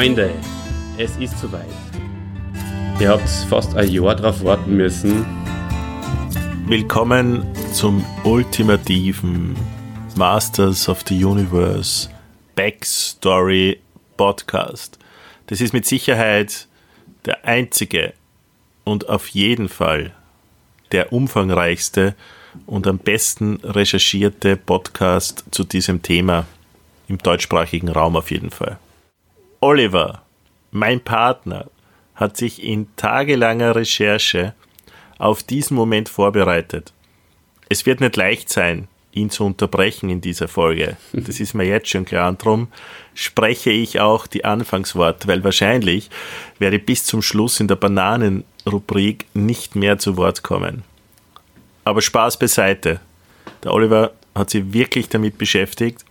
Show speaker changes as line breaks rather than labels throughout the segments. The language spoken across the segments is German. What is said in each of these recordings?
Freunde, es ist soweit. Ihr habt fast ein Jahr darauf warten müssen.
Willkommen zum ultimativen Masters of the Universe Backstory Podcast. Das ist mit Sicherheit der einzige und auf jeden Fall der umfangreichste und am besten recherchierte Podcast zu diesem Thema im deutschsprachigen Raum auf jeden Fall. Oliver, mein Partner, hat sich in tagelanger Recherche auf diesen Moment vorbereitet. Es wird nicht leicht sein, ihn zu unterbrechen in dieser Folge. Das ist mir jetzt schon klar. Und darum spreche ich auch die Anfangsworte, weil wahrscheinlich werde ich bis zum Schluss in der Bananenrubrik nicht mehr zu Wort kommen. Aber Spaß beiseite. Der Oliver hat sich wirklich damit beschäftigt,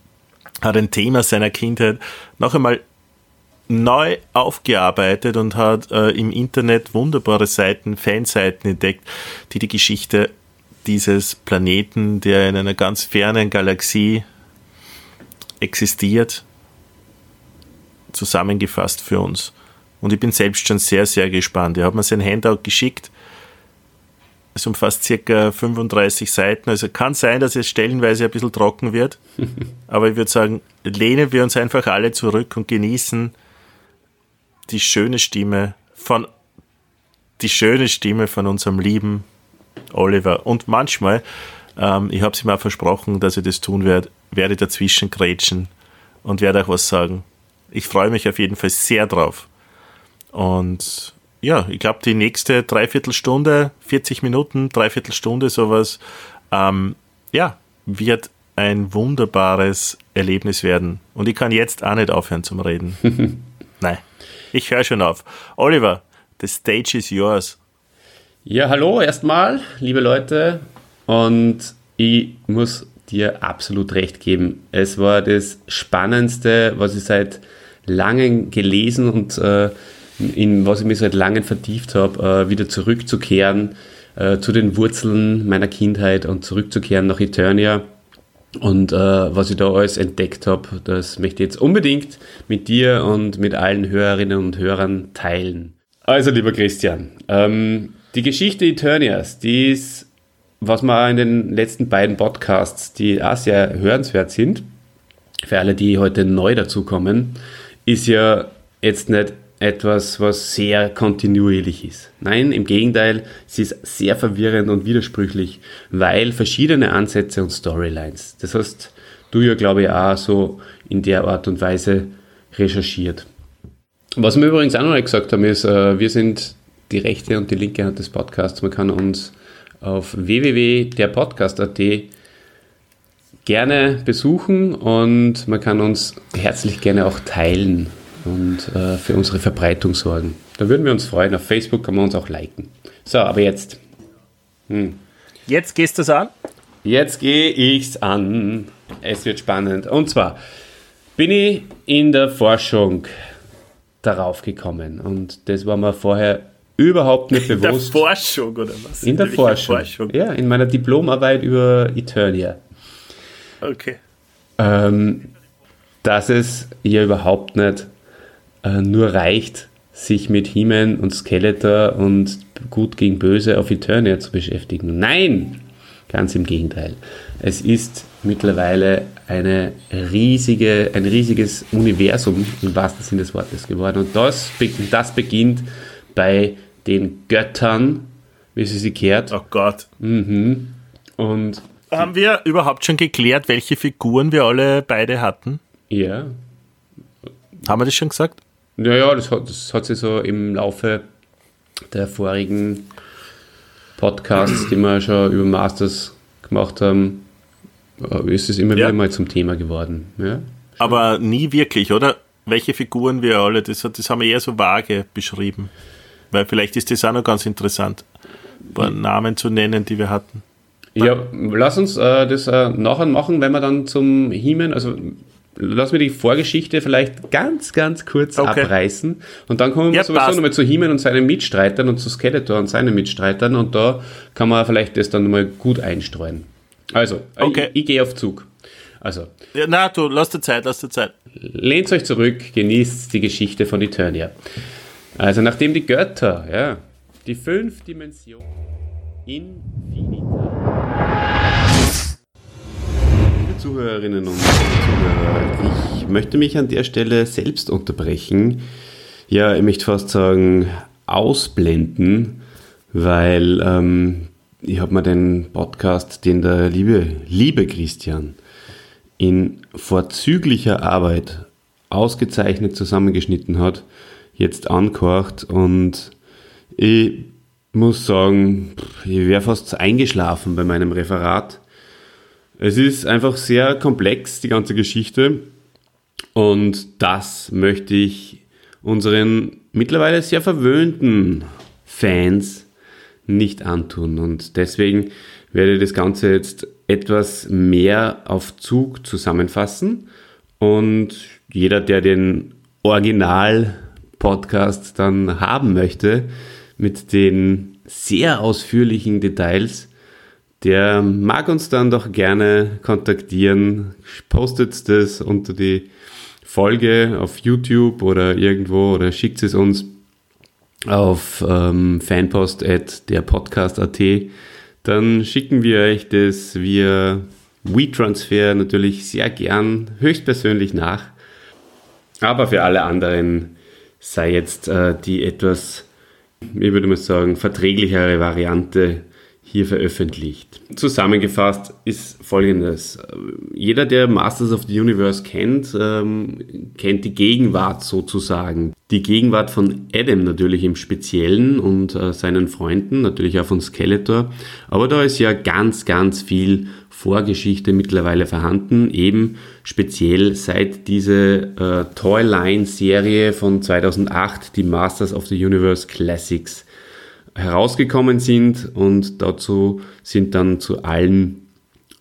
hat ein Thema seiner Kindheit noch einmal neu aufgearbeitet und hat äh, im Internet wunderbare Seiten, Fanseiten entdeckt, die die Geschichte dieses Planeten, der in einer ganz fernen Galaxie existiert, zusammengefasst für uns. Und ich bin selbst schon sehr, sehr gespannt. Er hat mir sein Handout geschickt. Es umfasst circa 35 Seiten. Also kann sein, dass es stellenweise ein bisschen trocken wird. Aber ich würde sagen, lehnen wir uns einfach alle zurück und genießen die schöne Stimme von die schöne Stimme von unserem lieben Oliver. Und manchmal, ähm, ich habe es ihm auch versprochen, dass ich das tun werde, werde dazwischen grätschen und werde auch was sagen. Ich freue mich auf jeden Fall sehr drauf. Und ja, ich glaube, die nächste Dreiviertelstunde, 40 Minuten, Dreiviertelstunde, sowas, ähm, ja, wird ein wunderbares Erlebnis werden. Und ich kann jetzt auch nicht aufhören zum Reden. Nein. Ich höre schon auf. Oliver, the stage is yours.
Ja, hallo erstmal, liebe Leute. Und ich muss dir absolut recht geben. Es war das Spannendste, was ich seit langem gelesen und äh, in was ich mich seit langem vertieft habe, äh, wieder zurückzukehren äh, zu den Wurzeln meiner Kindheit und zurückzukehren nach Eternia und äh, was ich da alles entdeckt habe, das möchte ich jetzt unbedingt mit dir und mit allen Hörerinnen und Hörern teilen. Also, lieber Christian, ähm, die Geschichte Eternias, die ist, was man in den letzten beiden Podcasts, die auch sehr hörenswert sind, für alle, die heute neu dazukommen, ist ja jetzt nicht etwas, was sehr kontinuierlich ist. Nein, im Gegenteil, sie ist sehr verwirrend und widersprüchlich, weil verschiedene Ansätze und Storylines. Das hast du ja, glaube ich, auch so in der Art und Weise recherchiert. Was wir übrigens auch noch nicht gesagt haben, ist, äh, wir sind die rechte und die linke Hand des Podcasts. Man kann uns auf www.derpodcast.at gerne besuchen und man kann uns herzlich gerne auch teilen und äh, für unsere Verbreitung sorgen. Da würden wir uns freuen. Auf Facebook kann man uns auch liken. So, aber jetzt.
Hm. Jetzt gehst du es an?
Jetzt gehe ich es an. Es wird spannend. Und zwar bin ich in der Forschung darauf gekommen. Und das war mir vorher überhaupt nicht bewusst.
In der Forschung oder was?
In der Forschung. Forschung. Ja, in meiner Diplomarbeit über Eternia.
Okay.
Ähm, dass es hier überhaupt nicht äh, nur reicht, sich mit He-Man und Skeletor und Gut gegen Böse auf Eternia zu beschäftigen. Nein! Ganz im Gegenteil. Es ist mittlerweile eine riesige, ein riesiges Universum im wahrsten Sinne des Wortes geworden. Und das, das beginnt bei den Göttern, wie sie sie kehrt.
Oh Gott.
Mhm. Und
haben wir überhaupt schon geklärt, welche Figuren wir alle beide hatten?
Ja.
Haben wir das schon gesagt?
Ja, ja, das hat, das hat sich so im Laufe der vorigen Podcasts, die wir schon über Masters gemacht haben, äh, ist es immer ja. wieder mal zum Thema geworden. Ja,
Aber nie wirklich, oder? Welche Figuren wir alle, das, das haben wir eher so vage beschrieben. Weil vielleicht ist das auch noch ganz interessant. ein paar Namen zu nennen, die wir hatten.
Ja, lass uns äh, das äh, nachher machen, wenn wir dann zum Himen, also lass mir die Vorgeschichte vielleicht ganz, ganz kurz okay. abreißen und dann kommen wir ja, sowieso nochmal zu Himen und seinen Mitstreitern und zu Skeletor und seinen Mitstreitern und da kann man vielleicht das dann mal gut einstreuen. Also, okay. ich, ich gehe auf Zug. Also.
Ja, na, du, lass dir Zeit, lass dir Zeit.
Lehnt euch zurück, genießt die Geschichte von Eternia. Also, nachdem die Götter, ja, die fünf Dimensionen Infinita. Zuhörerinnen und Zuhörer, ich möchte mich an der Stelle selbst unterbrechen. Ja, ich möchte fast sagen, ausblenden, weil ähm, ich habe mir den Podcast, den der liebe, liebe Christian in vorzüglicher Arbeit ausgezeichnet zusammengeschnitten hat, jetzt ankocht und ich muss sagen, ich wäre fast eingeschlafen bei meinem Referat. Es ist einfach sehr komplex, die ganze Geschichte. Und das möchte ich unseren mittlerweile sehr verwöhnten Fans nicht antun. Und deswegen werde ich das Ganze jetzt etwas mehr auf Zug zusammenfassen. Und jeder, der den Original-Podcast dann haben möchte, mit den sehr ausführlichen Details, der mag uns dann doch gerne kontaktieren. Postet das unter die Folge auf YouTube oder irgendwo oder schickt es uns auf ähm, fanpost at derpodcast.at. Dann schicken wir euch das via WeTransfer natürlich sehr gern höchstpersönlich nach. Aber für alle anderen sei jetzt äh, die etwas ich würde mal sagen, verträglichere Variante hier veröffentlicht. Zusammengefasst ist folgendes. Jeder, der Masters of the Universe kennt, ähm, kennt die Gegenwart sozusagen. Die Gegenwart von Adam natürlich im Speziellen und äh, seinen Freunden, natürlich auch von Skeletor. Aber da ist ja ganz, ganz viel Vorgeschichte mittlerweile vorhanden, eben speziell seit diese äh, Toyline-Serie von 2008, die Masters of the Universe Classics, herausgekommen sind und dazu sind dann zu allen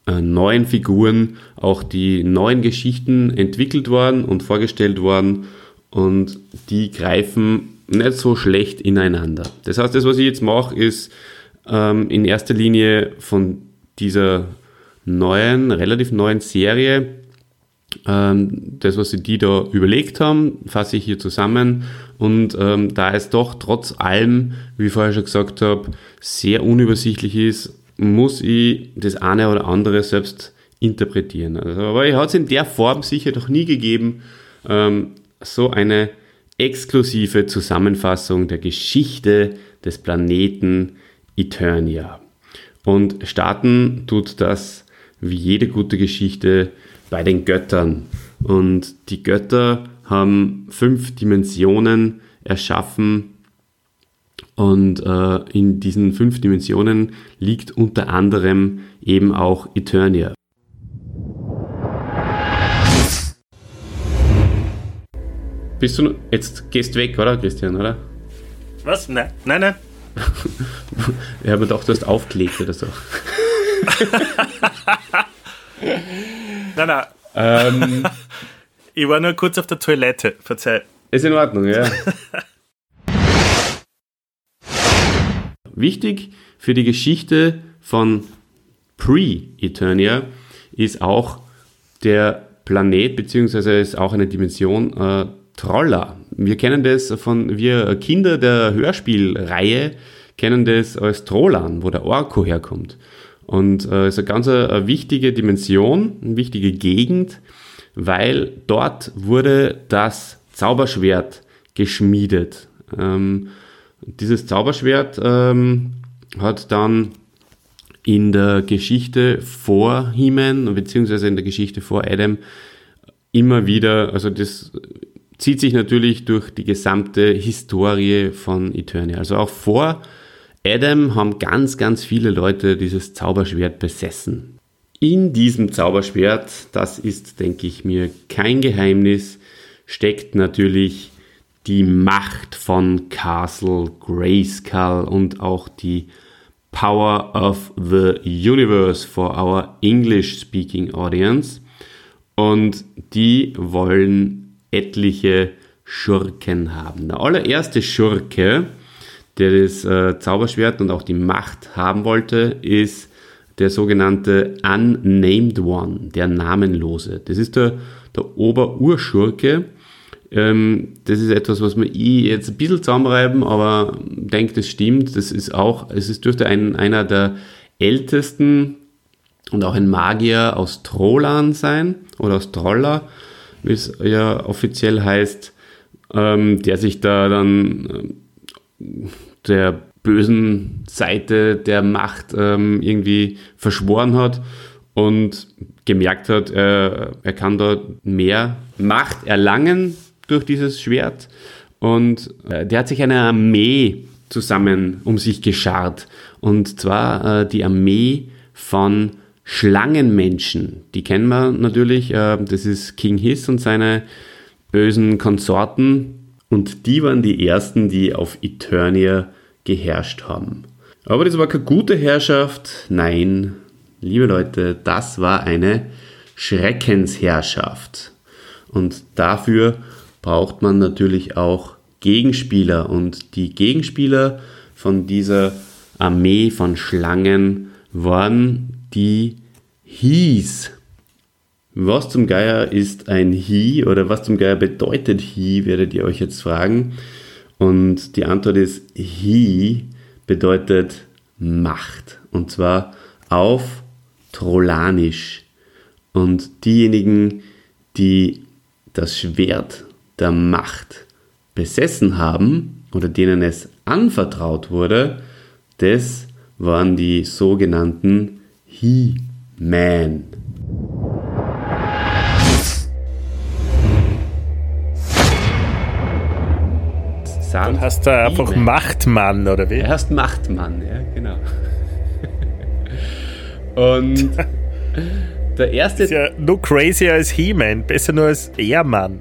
äh, neuen Figuren auch die neuen Geschichten entwickelt worden und vorgestellt worden und die greifen nicht so schlecht ineinander. Das heißt, das, was ich jetzt mache, ist ähm, in erster Linie von dieser neuen, relativ neuen Serie. Ähm, das, was sie die da überlegt haben, fasse ich hier zusammen. Und ähm, da es doch trotz allem, wie ich vorher schon gesagt habe, sehr unübersichtlich ist, muss ich das eine oder andere selbst interpretieren. Also, aber ich hat es in der Form sicher noch nie gegeben, ähm, so eine exklusive Zusammenfassung der Geschichte des Planeten Eternia. Und starten tut das wie jede gute Geschichte bei den Göttern. Und die Götter haben fünf Dimensionen erschaffen. Und äh, in diesen fünf Dimensionen liegt unter anderem eben auch Eternia. Bist du jetzt gehst weg, oder Christian, oder?
Was? Nein, nein, nein.
ich habe mir gedacht, du hast aufgelegt oder so.
nein, nein. Ähm, ich war nur kurz auf der Toilette, verzeih.
Ist in Ordnung, ja. Wichtig für die Geschichte von Pre-Eternia ist auch der Planet, beziehungsweise ist auch eine Dimension äh, Troller. Wir kennen das von, wir Kinder der Hörspielreihe kennen das als Trollan, wo der Orko herkommt. Und äh, ist eine ganz eine äh, wichtige Dimension, eine wichtige Gegend, weil dort wurde das Zauberschwert geschmiedet. Ähm, dieses Zauberschwert ähm, hat dann in der Geschichte vor He-Man, beziehungsweise in der Geschichte vor Adam, immer wieder, also das zieht sich natürlich durch die gesamte Historie von Eternia. Also auch vor Adam haben ganz, ganz viele Leute dieses Zauberschwert besessen. In diesem Zauberschwert, das ist, denke ich mir, kein Geheimnis, steckt natürlich die Macht von Castle Grayskull und auch die Power of the Universe for our English-speaking audience. Und die wollen etliche Schurken haben. Der allererste Schurke, der das äh, Zauberschwert und auch die Macht haben wollte, ist der sogenannte Unnamed One, der Namenlose. Das ist der, der Oberurschurke. Ähm, das ist etwas, was wir jetzt ein bisschen zusammenreiben, aber denkt, es stimmt. Das ist auch, es ist, dürfte ein, einer der ältesten und auch ein Magier aus Trollan sein oder aus Troller, wie es ja offiziell heißt, ähm, der sich da dann äh, der bösen Seite der Macht ähm, irgendwie verschworen hat und gemerkt hat, äh, er kann da mehr Macht erlangen durch dieses Schwert. Und äh, der hat sich eine Armee zusammen um sich geschart. Und zwar äh, die Armee von Schlangenmenschen. Die kennen wir natürlich. Äh, das ist King Hiss und seine bösen Konsorten. Und die waren die ersten, die auf Eternia geherrscht haben. Aber das war keine gute Herrschaft. Nein, liebe Leute, das war eine Schreckensherrschaft. Und dafür braucht man natürlich auch Gegenspieler. Und die Gegenspieler von dieser Armee von Schlangen waren die Hies. Was zum Geier ist ein Hi oder was zum Geier bedeutet Hi, werdet ihr euch jetzt fragen. Und die Antwort ist, Hi bedeutet Macht. Und zwar auf Trollanisch. Und diejenigen, die das Schwert der Macht besessen haben oder denen es anvertraut wurde, das waren die sogenannten He-Man.
Dann hast du einfach Machtmann, oder wie?
Er heißt Machtmann, ja, genau. Und der erste.
ist ja nur crazier als He-Man, besser nur als Ehrmann.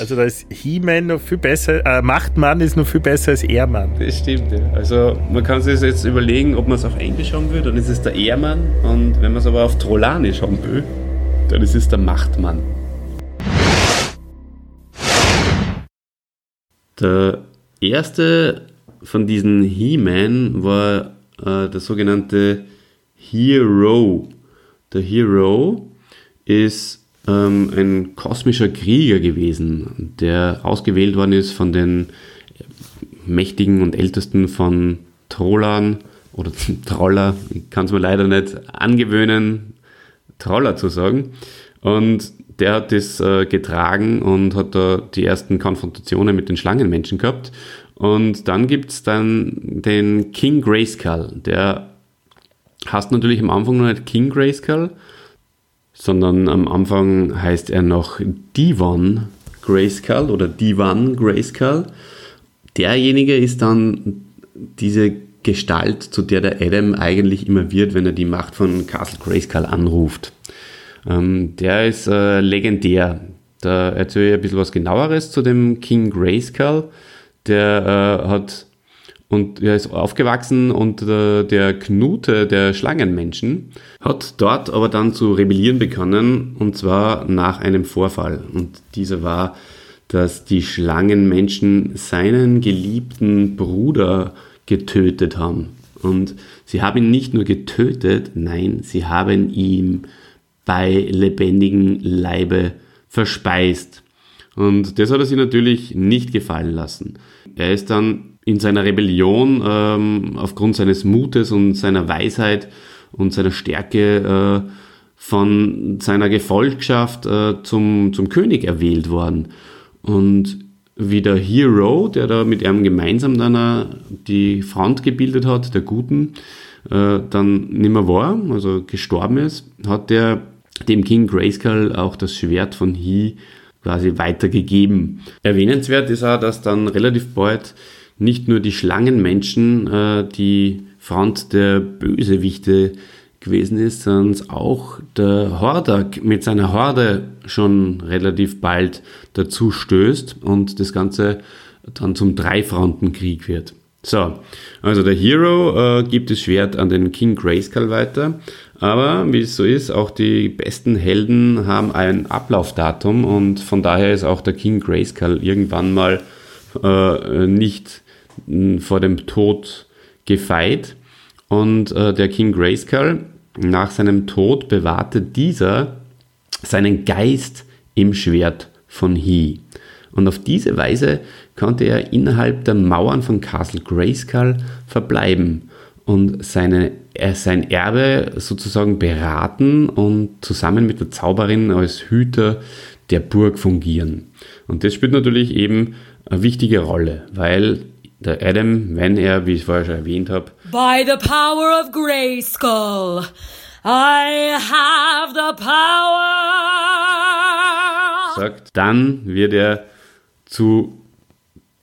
Also da ist He-Man noch viel besser, äh, Machtmann ist noch viel besser als Ehrmann.
Das stimmt, ja. Also man kann sich jetzt überlegen, ob man es auf Englisch haben will, dann ist es der Ehrmann. Und wenn man es aber auf Trollanisch haben will, dann ist es der Machtmann. Der erste von diesen He-Man war äh, der sogenannte Hero. Der Hero ist ähm, ein kosmischer Krieger gewesen, der ausgewählt worden ist von den mächtigen und ältesten von Trollern oder Troller, ich kann es mir leider nicht angewöhnen, Troller zu sagen. Und der hat das äh, getragen und hat da die ersten Konfrontationen mit den Schlangenmenschen gehabt. Und dann gibt es dann den King Grayskull. Der heißt natürlich am Anfang noch nicht King Grayskull, sondern am Anfang heißt er noch Divan Grayskull oder Divan Grayskull. Derjenige ist dann diese Gestalt, zu der der Adam eigentlich immer wird, wenn er die Macht von Castle Grayskull anruft. Ähm, der ist äh, legendär. Da erzähle ich ein bisschen was genaueres zu dem King Grayskull. Der äh, hat und er ist aufgewachsen unter der Knute der Schlangenmenschen, hat dort aber dann zu rebellieren begonnen und zwar nach einem Vorfall. Und dieser war, dass die Schlangenmenschen seinen geliebten Bruder getötet haben. Und sie haben ihn nicht nur getötet, nein, sie haben ihm bei lebendigem Leibe verspeist. Und das hat er sich natürlich nicht gefallen lassen. Er ist dann in seiner Rebellion ähm, aufgrund seines Mutes und seiner Weisheit und seiner Stärke äh, von seiner Gefolgschaft äh, zum, zum König erwählt worden. Und wie der Hero, der da mit ihm gemeinsam dann die Front gebildet hat, der Guten, äh, dann nimmer war, also gestorben ist, hat der dem King Grayskull auch das Schwert von He quasi weitergegeben. Erwähnenswert ist auch, dass dann relativ bald nicht nur die Schlangenmenschen äh, die Front der Bösewichte gewesen ist, sondern auch der Hordak mit seiner Horde schon relativ bald dazu stößt und das Ganze dann zum Dreifrontenkrieg wird. So, also der Hero äh, gibt das Schwert an den King Grayskull weiter, aber wie es so ist, auch die besten Helden haben ein Ablaufdatum und von daher ist auch der King Grayskull irgendwann mal äh, nicht mh, vor dem Tod gefeit und äh, der King Grayskull nach seinem Tod bewahrte dieser seinen Geist im Schwert von He. Und auf diese Weise konnte er innerhalb der Mauern von Castle Grayskull verbleiben und seine, er sein Erbe sozusagen beraten und zusammen mit der Zauberin als Hüter der Burg fungieren. Und das spielt natürlich eben eine wichtige Rolle, weil der Adam, wenn er, wie ich vorher schon erwähnt habe,
By the power of Grayskull, I have the power.
sagt, dann wird er zu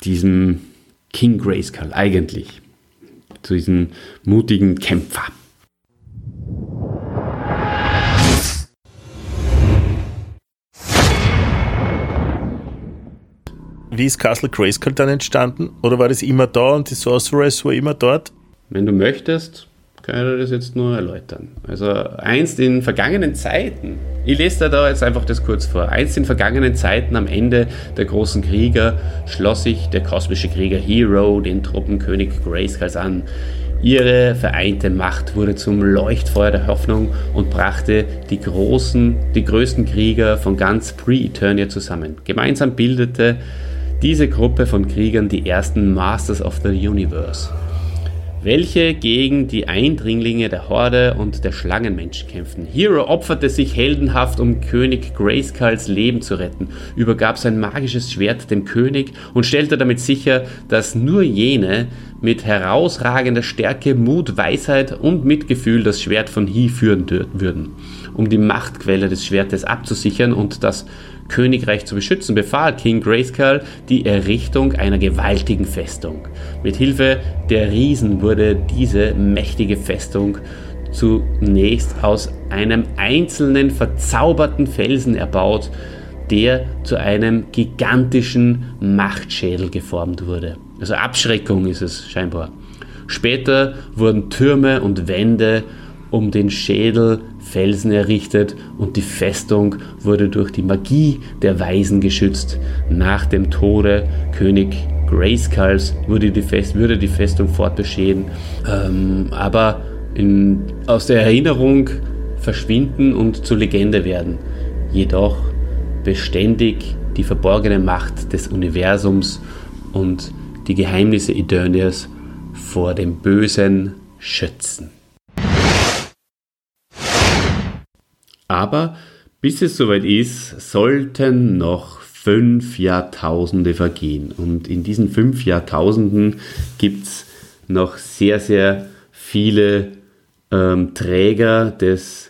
diesem King Grayskull eigentlich, zu diesem mutigen Kämpfer.
Wie ist Castle Grayskull dann entstanden? Oder war das immer da und die Sorceress war immer dort?
Wenn du möchtest, kann ich das jetzt nur erläutern. Also einst in vergangenen Zeiten, ich lese da jetzt einfach das kurz vor, einst in vergangenen Zeiten am Ende der großen Krieger schloss sich der kosmische Krieger Hero den Truppenkönig Grayskulls an. Ihre vereinte Macht wurde zum Leuchtfeuer der Hoffnung und brachte die großen, die größten Krieger von ganz Pre-Eternia zusammen. Gemeinsam bildete diese Gruppe von Kriegern die ersten Masters of the Universe welche gegen die Eindringlinge der Horde und der Schlangenmenschen kämpften. Hero opferte sich heldenhaft, um König Grayskulls Leben zu retten, übergab sein magisches Schwert dem König und stellte damit sicher, dass nur jene mit herausragender Stärke, Mut, Weisheit und Mitgefühl das Schwert von He führen würden. Um die Machtquelle des Schwertes abzusichern und das Königreich zu beschützen, befahl King Grayskull die Errichtung einer gewaltigen Festung. Mit Hilfe der Riesen wurde diese mächtige Festung zunächst aus einem einzelnen verzauberten Felsen erbaut, der zu einem gigantischen Machtschädel geformt wurde. Also Abschreckung ist es scheinbar. Später wurden Türme und Wände um den Schädel Felsen errichtet und die Festung wurde durch die Magie der Weisen geschützt. Nach dem Tode König Grayskulls wurde die, Fest, würde die Festung fortbestehen, ähm, aber in, aus der Erinnerung verschwinden und zur Legende werden. Jedoch beständig die verborgene Macht des Universums und die Geheimnisse Eternias vor dem Bösen schützen. Aber bis es soweit ist, sollten noch fünf Jahrtausende vergehen. Und in diesen fünf Jahrtausenden gibt es noch sehr, sehr viele ähm, Träger des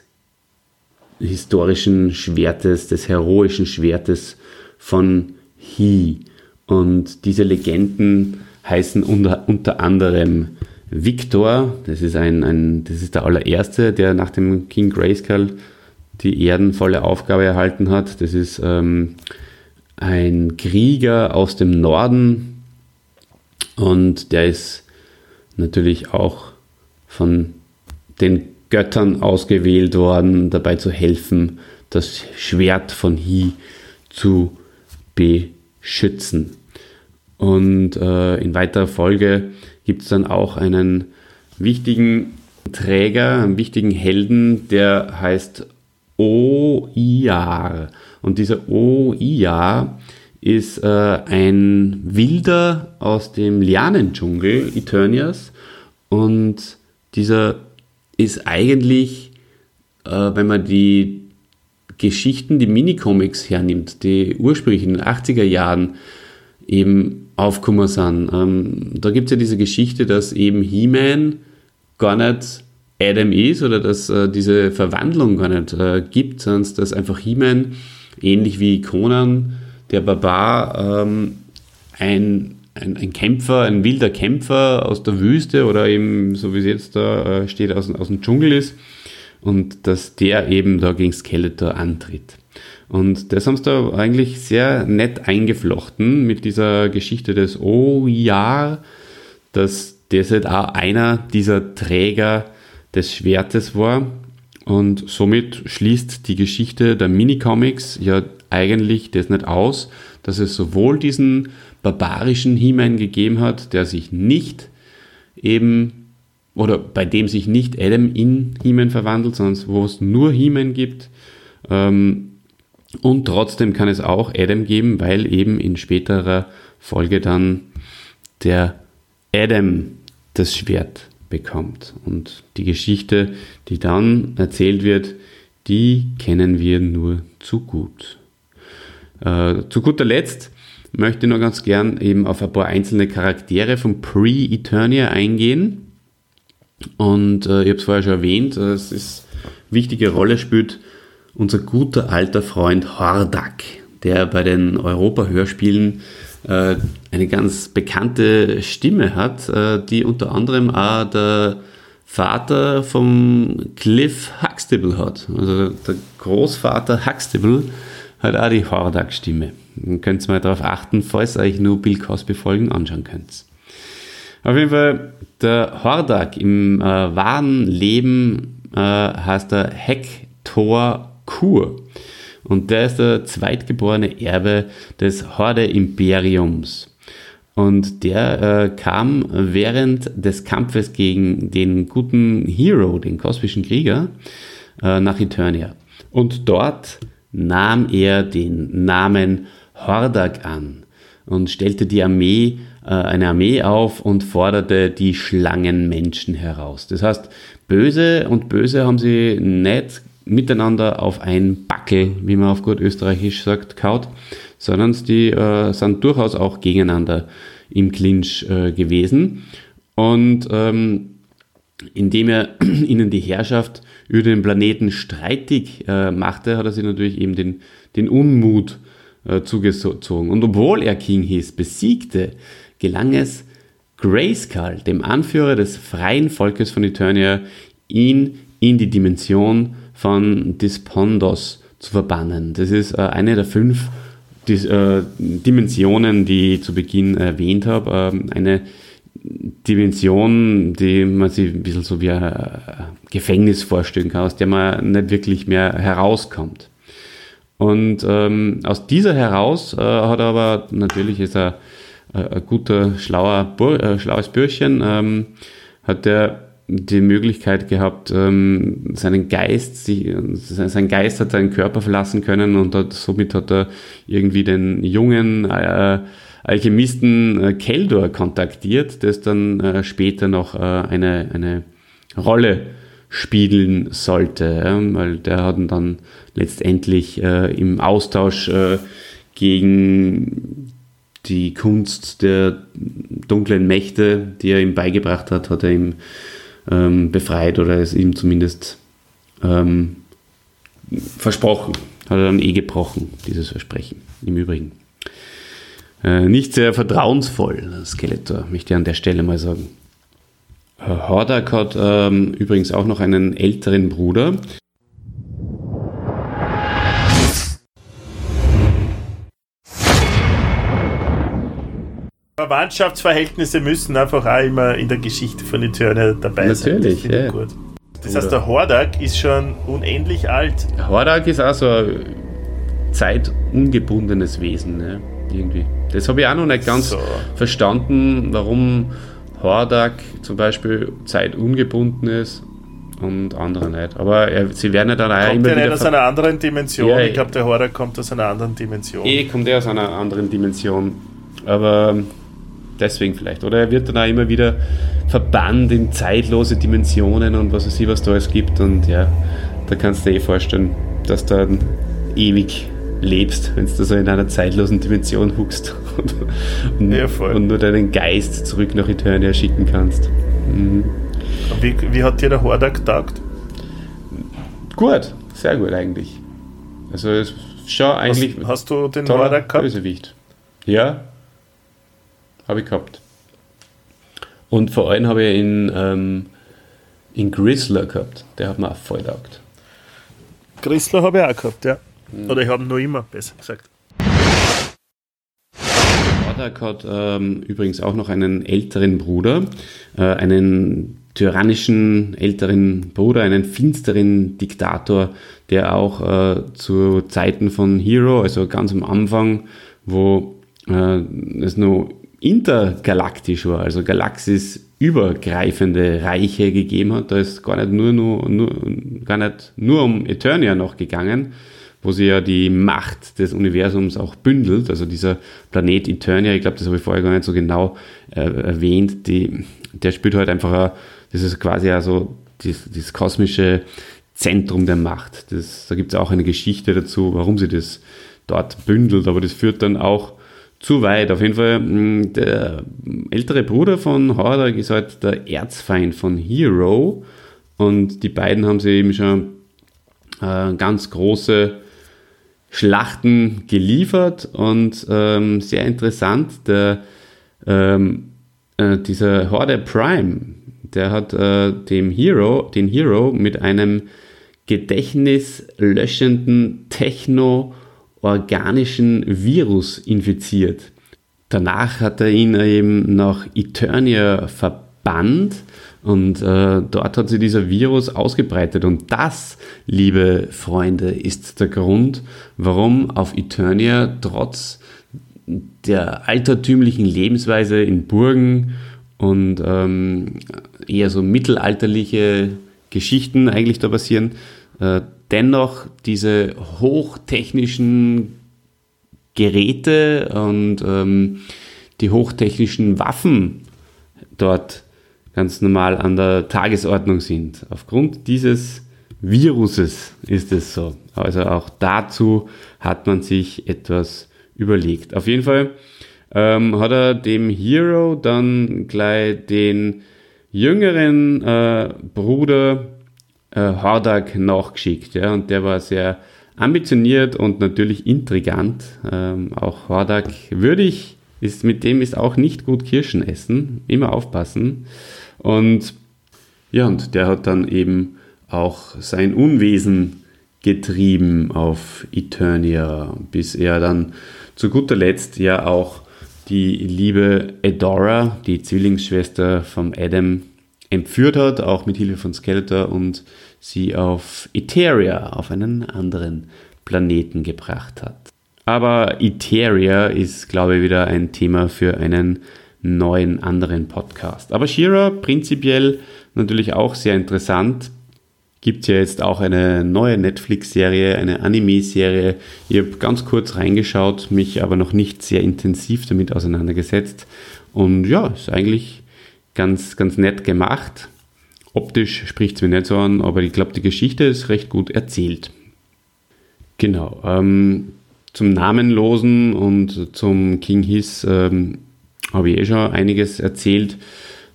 historischen Schwertes, des heroischen Schwertes von He. Und diese Legenden heißen unter, unter anderem Victor, das ist, ein, ein, das ist der allererste, der nach dem King Grayskull die ehrenvolle Aufgabe erhalten hat. Das ist ähm, ein Krieger aus dem Norden und der ist natürlich auch von den Göttern ausgewählt worden, dabei zu helfen, das Schwert von Hi zu beschützen. Und äh, in weiterer Folge gibt es dann auch einen wichtigen Träger, einen wichtigen Helden, der heißt Oiar. Und dieser Oiar ist äh, ein Wilder aus dem Lianendschungel Eternias. Und dieser ist eigentlich, äh, wenn man die Geschichten, die Minicomics hernimmt, die ursprünglich in den 80er Jahren eben aufgekommen sind. Ähm, da gibt es ja diese Geschichte, dass eben He-Man gar nicht Adam ist oder dass äh, diese Verwandlung gar nicht äh, gibt, sondern dass einfach He-Man, ähnlich wie Conan, der Barbar, ähm, ein, ein, ein, Kämpfer, ein wilder Kämpfer aus der Wüste oder eben, so wie es jetzt da äh, steht, aus, aus dem Dschungel ist und dass der eben da gegen Skeletor antritt. Und das haben sie da eigentlich sehr nett eingeflochten mit dieser Geschichte des Oh ja, dass das halt auch einer dieser Träger des Schwertes war. Und somit schließt die Geschichte der Minicomics ja eigentlich das nicht aus, dass es sowohl diesen barbarischen He-Man gegeben hat, der sich nicht eben, oder bei dem sich nicht Adam in He-Man verwandelt, sondern wo es nur He-Man gibt. Ähm, und trotzdem kann es auch Adam geben, weil eben in späterer Folge dann der Adam das Schwert bekommt. Und die Geschichte, die dann erzählt wird, die kennen wir nur zu gut. Äh, zu guter Letzt möchte ich noch ganz gern eben auf ein paar einzelne Charaktere von Pre-Eternia eingehen. Und äh, ich habe es vorher schon erwähnt, äh, es ist eine wichtige Rolle spielt unser guter alter Freund Hordak, der bei den Europa-Hörspielen äh, eine ganz bekannte Stimme hat, äh, die unter anderem auch der Vater vom Cliff Huxtable hat. Also der Großvater Huxtable hat auch die Hordak-Stimme. Dann könnt ihr mal darauf achten, falls ihr euch nur Bill Cosby-Folgen anschauen könnt. Auf jeden Fall, der Hordak im äh, wahren Leben äh, heißt er Hector Kur. Und der ist der zweitgeborene Erbe des Horde-Imperiums. Und der äh, kam während des Kampfes gegen den guten Hero, den kosmischen Krieger, äh, nach Eternia. Und dort nahm er den Namen Hordak an und stellte die Armee, äh, eine Armee auf und forderte die Schlangenmenschen heraus. Das heißt, Böse und Böse haben sie nicht miteinander auf ein Backel, wie man auf gut österreichisch sagt, kaut, sondern die äh, sind durchaus auch gegeneinander im Clinch äh, gewesen. Und ähm, indem er ihnen die Herrschaft über den Planeten streitig äh, machte, hat er sich natürlich eben den, den Unmut äh, zugezogen. Und obwohl er King hieß, besiegte, gelang es Grayskull, dem Anführer des freien Volkes von Eternia, ihn in die Dimension von Dispondos zu verbannen. Das ist äh, eine der fünf äh, Dimensionen, die ich zu Beginn erwähnt habe. Ähm, eine Dimension, die man sich ein bisschen so wie ein Gefängnis vorstellen kann, aus der man nicht wirklich mehr herauskommt. Und ähm, aus dieser heraus äh, hat er aber natürlich ist er äh, ein guter, schlauer, äh, schlaues Bürchen, ähm, hat er die Möglichkeit gehabt, ähm, seinen Geist, sich, sein Geist hat seinen Körper verlassen können und hat, somit hat er irgendwie den jungen äh, Alchemisten äh, Keldor kontaktiert, das dann äh, später noch eine, eine Rolle spielen sollte, weil der hat dann letztendlich im Austausch gegen die Kunst der dunklen Mächte, die er ihm beigebracht hat, hat er ihm ähm, befreit oder es ihm zumindest ähm, versprochen. Hat er dann eh gebrochen, dieses Versprechen, im Übrigen. Äh, nicht sehr vertrauensvoll, Skeletor, möchte ich an der Stelle mal sagen. Hordak hat ähm, übrigens auch noch einen älteren Bruder.
Verwandtschaftsverhältnisse müssen einfach auch immer in der Geschichte von Eternia dabei
Natürlich,
sein. Natürlich,
ja.
gut. Das heißt, der Hordak ist schon unendlich alt.
Hordak ist auch so ein zeitungebundenes Wesen, ne? irgendwie. Das habe ich auch noch nicht ganz so. verstanden, warum Hordak zum Beispiel zeitungebunden ist und andere nicht. Aber er, sie werden ja dann
auch
immer
der
wieder...
nicht aus einer anderen Dimension? Ja, ich glaube, der Hordak kommt aus einer anderen Dimension.
Eh, kommt er aus einer anderen Dimension. Aber deswegen vielleicht. Oder er wird dann auch immer wieder verbannt in zeitlose Dimensionen und was weiß ich, was da alles gibt. Und ja, da kannst du dir eh vorstellen, dass du dann ewig lebst, wenn du so in einer zeitlosen Dimension huckst und, und, ja, und, nur deinen Geist zurück nach Eternia schicken kannst.
Mhm. Wie, wie hat dir der Hordak getaugt?
Gut, sehr gut eigentlich. Also es ist schon eigentlich.
Hast, hast du den Hordak gehabt?
Bösewicht. Ja, habe ich gehabt. Und vor allem habe ich in, ähm, in Grizzler gehabt. Der hat mir auch voll getaugt.
Grizzler habe ich auch gehabt, ja. Mhm. Oder ich habe noch immer, besser gesagt.
Hordak hat ähm, übrigens auch noch einen älteren Bruder, äh, einen tyrannischen älteren Bruder, einen finsteren Diktator, der auch äh, zu Zeiten von Hero, also ganz am Anfang, wo äh, es nur intergalaktisch war, also galaxisübergreifende Reiche gegeben hat. Da ist gar nicht nur, nur, nur, gar nicht nur um Eternia noch gegangen, wo sie ja die Macht des Universums auch bündelt. Also dieser Planet Eternia, ich glaube, das habe ich vorher gar nicht so genau äh, erwähnt, die, der spielt halt einfach, das ist quasi also das kosmische Zentrum der Macht. Das, da gibt es auch eine Geschichte dazu, warum sie das dort bündelt, aber das führt dann auch zu weit. Auf jeden Fall, mm, der ältere Bruder von Hordak ist halt der Erzfeind von Hero und die beiden haben sie eben schon äh, ganz große Schlachten geliefert und ähm, sehr interessant, der, ähm, äh, dieser Horde Prime, der hat äh, dem Hero, den Hero mit einem gedächtnislöschenden Techno- organischen Virus infiziert. Danach hat er ihn eben nach Eternia verbannt und äh, dort hat sich dieser Virus ausgebreitet. Und das, liebe Freunde, ist der Grund, warum auf Eternia trotz der altertümlichen Lebensweise in Burgen und ähm, eher so mittelalterliche Geschichten eigentlich da passieren, äh, dennoch diese hochtechnischen Geräte und ähm, die hochtechnischen Waffen dort ganz normal an der Tagesordnung sind. Aufgrund dieses Viruses ist es so. Also auch dazu hat man sich etwas überlegt. Auf jeden Fall ähm, hat er dem Hero dann gleich den jüngeren äh, Bruder äh, Hordak nachgeschickt. Ja, und der war sehr ambitioniert und natürlich intrigant. Ähm, auch Hordak würdig ist, mit dem ist auch nicht gut Kirschen essen. Immer aufpassen. Und ja, und der hat dann eben auch sein Unwesen getrieben auf Eternia, bis er dann zu guter Letzt ja auch die liebe Edora, die Zwillingsschwester vom Adam, entführt hat, auch mit Hilfe von Skeletor und sie auf Eteria, auf einen anderen Planeten gebracht hat. Aber Eteria ist, glaube ich, wieder ein Thema für einen neuen anderen Podcast. Aber Shira prinzipiell natürlich auch sehr interessant. Gibt ja jetzt auch eine neue Netflix-Serie, eine Anime-Serie. Ich habe ganz kurz reingeschaut, mich aber noch nicht sehr intensiv damit auseinandergesetzt. Und ja, ist eigentlich ganz, ganz nett gemacht. Optisch spricht es mir nicht so an, aber ich glaube, die Geschichte ist recht gut erzählt. Genau. Ähm, zum Namenlosen und zum King Hiss ähm, habe ich eh schon einiges erzählt.